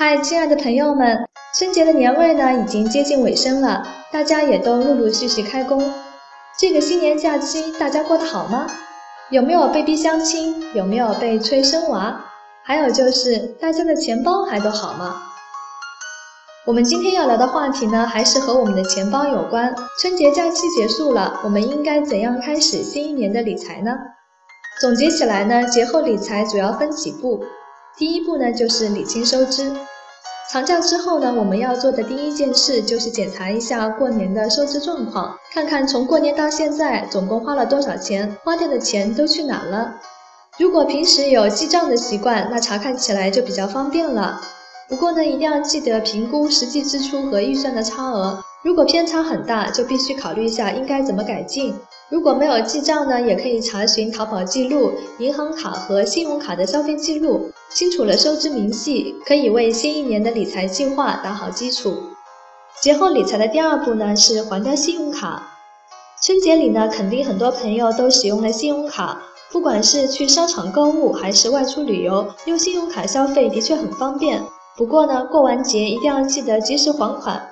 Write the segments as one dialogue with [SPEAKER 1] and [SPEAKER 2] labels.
[SPEAKER 1] 嗨，亲爱的朋友们，春节的年味呢已经接近尾声了，大家也都陆陆续续开工。这个新年假期大家过得好吗？有没有被逼相亲？有没有被催生娃？还有就是大家的钱包还都好吗？我们今天要聊的话题呢，还是和我们的钱包有关。春节假期结束了，我们应该怎样开始新一年的理财呢？总结起来呢，节后理财主要分几步。第一步呢，就是理清收支。长假之后呢，我们要做的第一件事就是检查一下过年的收支状况，看看从过年到现在总共花了多少钱，花掉的钱都去哪了。如果平时有记账的习惯，那查看起来就比较方便了。不过呢，一定要记得评估实际支出和预算的差额，如果偏差很大，就必须考虑一下应该怎么改进。如果没有记账呢，也可以查询淘宝记录、银行卡和信用卡的消费记录，清楚了收支明细，可以为新一年的理财计划打好基础。节后理财的第二步呢是还掉信用卡。春节里呢，肯定很多朋友都使用了信用卡，不管是去商场购物还是外出旅游，用信用卡消费的确很方便。不过呢，过完节一定要记得及时还款。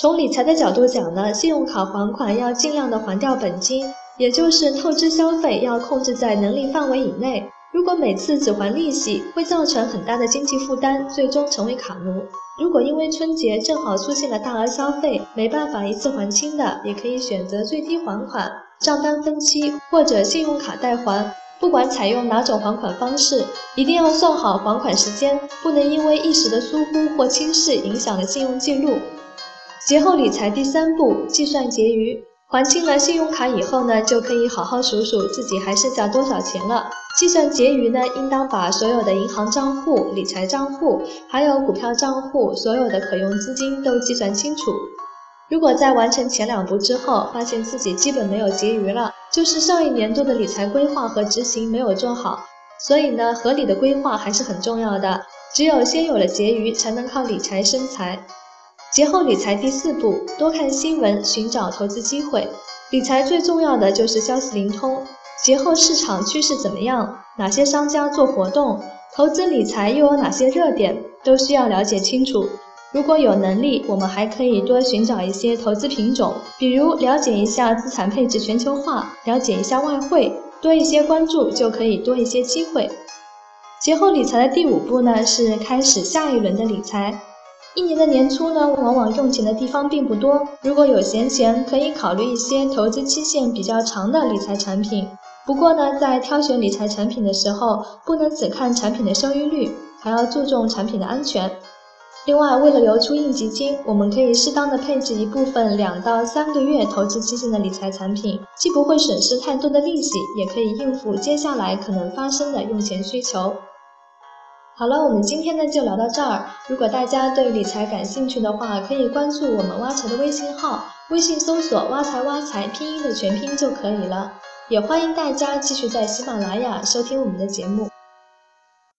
[SPEAKER 1] 从理财的角度讲呢，信用卡还款要尽量的还掉本金，也就是透支消费要控制在能力范围以内。如果每次只还利息，会造成很大的经济负担，最终成为卡奴。如果因为春节正好出现了大额消费，没办法一次还清的，也可以选择最低还款、账单分期或者信用卡代还。不管采用哪种还款方式，一定要算好还款时间，不能因为一时的疏忽或轻视影响了信用记录。节后理财第三步，计算结余。还清了信用卡以后呢，就可以好好数数自己还剩下多少钱了。计算结余呢，应当把所有的银行账户、理财账户，还有股票账户所有的可用资金都计算清楚。如果在完成前两步之后，发现自己基本没有结余了，就是上一年度的理财规划和执行没有做好。所以呢，合理的规划还是很重要的。只有先有了结余，才能靠理财生财。节后理财第四步，多看新闻，寻找投资机会。理财最重要的就是消息灵通。节后市场趋势怎么样？哪些商家做活动？投资理财又有哪些热点？都需要了解清楚。如果有能力，我们还可以多寻找一些投资品种，比如了解一下资产配置全球化，了解一下外汇，多一些关注就可以多一些机会。节后理财的第五步呢，是开始下一轮的理财。一年的年初呢，往往用钱的地方并不多。如果有闲钱，可以考虑一些投资期限比较长的理财产品。不过呢，在挑选理财产品的时候，不能只看产品的收益率，还要注重产品的安全。另外，为了留出应急金，我们可以适当的配置一部分两到三个月投资期限的理财产品，既不会损失太多的利息，也可以应付接下来可能发生的用钱需求。好了，我们今天呢就聊到这儿。如果大家对理财感兴趣的话，可以关注我们挖财的微信号，微信搜索“挖财挖财”拼音的全拼就可以了。也欢迎大家继续在喜马拉雅收听我们的节目。